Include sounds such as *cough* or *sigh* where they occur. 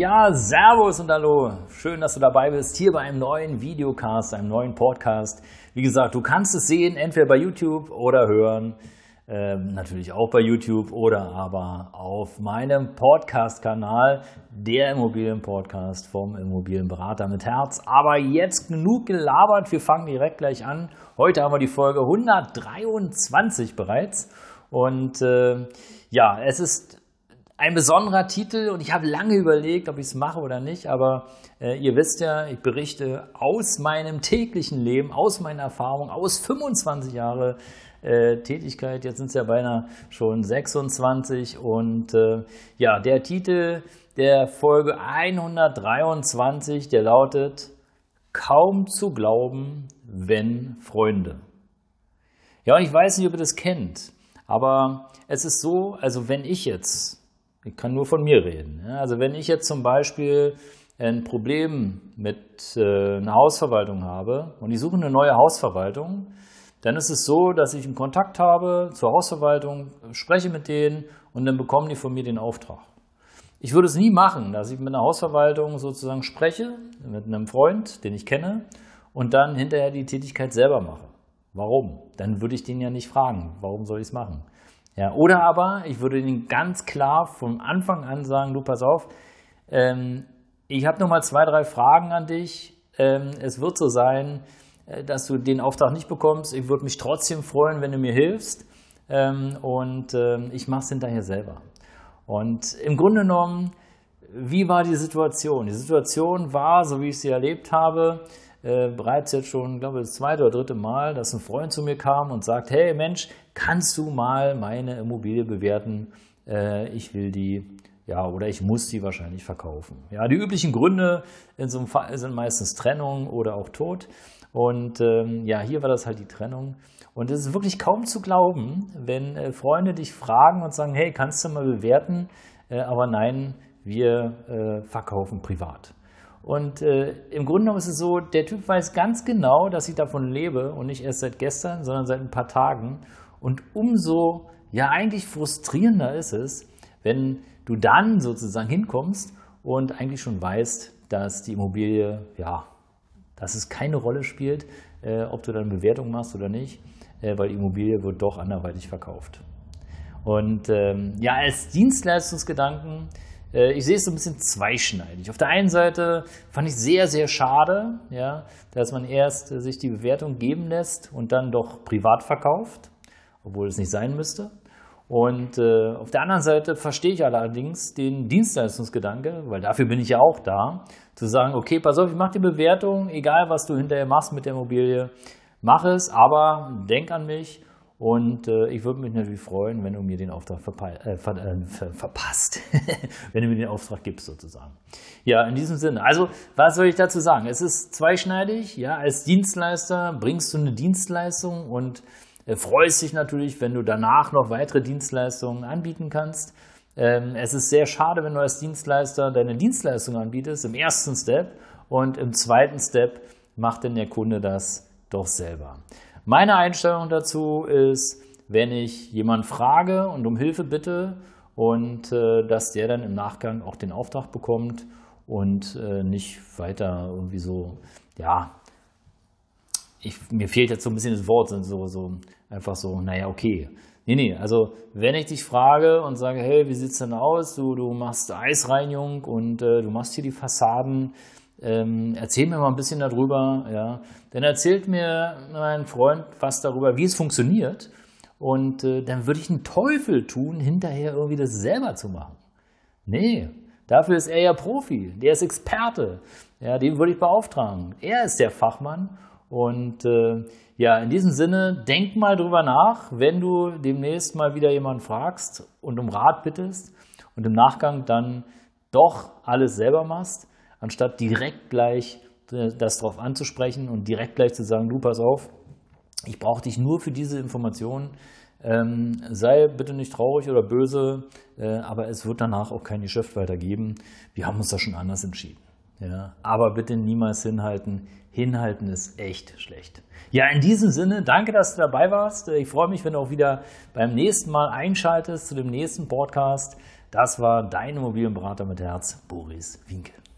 Ja, Servus und Hallo. Schön, dass du dabei bist hier bei einem neuen Videocast, einem neuen Podcast. Wie gesagt, du kannst es sehen, entweder bei YouTube oder hören. Ähm, natürlich auch bei YouTube oder aber auf meinem Podcast-Kanal, der Immobilienpodcast vom Immobilienberater mit Herz. Aber jetzt genug gelabert, wir fangen direkt gleich an. Heute haben wir die Folge 123 bereits. Und äh, ja, es ist ein besonderer Titel und ich habe lange überlegt, ob ich es mache oder nicht, aber äh, ihr wisst ja, ich berichte aus meinem täglichen Leben, aus meiner Erfahrung, aus 25 Jahre äh, Tätigkeit. Jetzt sind es ja beinahe schon 26 und äh, ja, der Titel der Folge 123, der lautet Kaum zu glauben, wenn Freunde. Ja, und ich weiß nicht, ob ihr das kennt, aber es ist so, also wenn ich jetzt ich kann nur von mir reden. Also wenn ich jetzt zum Beispiel ein Problem mit äh, einer Hausverwaltung habe und ich suche eine neue Hausverwaltung, dann ist es so, dass ich einen Kontakt habe zur Hausverwaltung, spreche mit denen und dann bekommen die von mir den Auftrag. Ich würde es nie machen, dass ich mit einer Hausverwaltung sozusagen spreche, mit einem Freund, den ich kenne, und dann hinterher die Tätigkeit selber mache. Warum? Dann würde ich den ja nicht fragen, warum soll ich es machen? Ja, oder aber ich würde ihnen ganz klar von Anfang an sagen, du pass auf, ähm, ich habe noch mal zwei, drei Fragen an dich. Ähm, es wird so sein, äh, dass du den Auftrag nicht bekommst. Ich würde mich trotzdem freuen, wenn du mir hilfst. Ähm, und ähm, ich mache es hinterher selber. Und im Grunde genommen, wie war die Situation? Die Situation war, so wie ich sie erlebt habe, äh, bereits jetzt schon, glaube ich, das zweite oder dritte Mal, dass ein Freund zu mir kam und sagt, hey Mensch, kannst du mal meine Immobilie bewerten? Äh, ich will die, ja, oder ich muss die wahrscheinlich verkaufen. Ja, die üblichen Gründe in so einem Fall sind meistens Trennung oder auch Tod. Und ähm, ja, hier war das halt die Trennung. Und es ist wirklich kaum zu glauben, wenn äh, Freunde dich fragen und sagen, hey, kannst du mal bewerten? Äh, aber nein, wir äh, verkaufen privat. Und äh, im Grunde genommen ist es so, der Typ weiß ganz genau, dass ich davon lebe und nicht erst seit gestern, sondern seit ein paar Tagen. Und umso, ja, eigentlich frustrierender ist es, wenn du dann sozusagen hinkommst und eigentlich schon weißt, dass die Immobilie, ja, dass es keine Rolle spielt, äh, ob du dann Bewertung machst oder nicht, äh, weil die Immobilie wird doch anderweitig verkauft. Und ähm, ja, als Dienstleistungsgedanken ich sehe es so ein bisschen zweischneidig. Auf der einen Seite fand ich sehr, sehr schade, ja, dass man erst sich die Bewertung geben lässt und dann doch privat verkauft, obwohl es nicht sein müsste. Und äh, auf der anderen Seite verstehe ich allerdings den Dienstleistungsgedanke, weil dafür bin ich ja auch da, zu sagen, okay, pass auf, ich mache die Bewertung, egal was du hinterher machst mit der Immobilie, mach es, aber denk an mich und äh, ich würde mich natürlich freuen, wenn du mir den Auftrag äh, ver äh, ver verpasst, *laughs* wenn du mir den Auftrag gibst sozusagen. Ja, in diesem Sinne. Also, was soll ich dazu sagen? Es ist zweischneidig. Ja, als Dienstleister bringst du eine Dienstleistung und äh, freust dich natürlich, wenn du danach noch weitere Dienstleistungen anbieten kannst. Ähm, es ist sehr schade, wenn du als Dienstleister deine Dienstleistung anbietest im ersten Step und im zweiten Step macht denn der Kunde das doch selber. Meine Einstellung dazu ist, wenn ich jemanden frage und um Hilfe bitte und äh, dass der dann im Nachgang auch den Auftrag bekommt und äh, nicht weiter irgendwie so, ja, ich, mir fehlt jetzt so ein bisschen das Wort, so, so einfach so, naja, okay. Nee, nee, also wenn ich dich frage und sage, hey, wie sieht es denn aus? Du, du machst Eisreinigung und äh, du machst hier die Fassaden, ähm, erzähl mir mal ein bisschen darüber, ja. Dann erzählt mir mein Freund was darüber, wie es funktioniert. Und äh, dann würde ich einen Teufel tun, hinterher irgendwie das selber zu machen. Nee, dafür ist er ja Profi, der ist Experte. Ja, den würde ich beauftragen. Er ist der Fachmann. Und äh, ja, in diesem Sinne, denk mal drüber nach, wenn du demnächst mal wieder jemanden fragst und um Rat bittest und im Nachgang dann doch alles selber machst anstatt direkt gleich das darauf anzusprechen und direkt gleich zu sagen, du pass auf, ich brauche dich nur für diese Informationen. Ähm, sei bitte nicht traurig oder böse, äh, aber es wird danach auch kein Geschäft weitergeben. Wir haben uns da schon anders entschieden. Ja, aber bitte niemals hinhalten. Hinhalten ist echt schlecht. Ja, in diesem Sinne, danke, dass du dabei warst. Ich freue mich, wenn du auch wieder beim nächsten Mal einschaltest zu dem nächsten Podcast. Das war dein Immobilienberater mit Herz, Boris Winkel.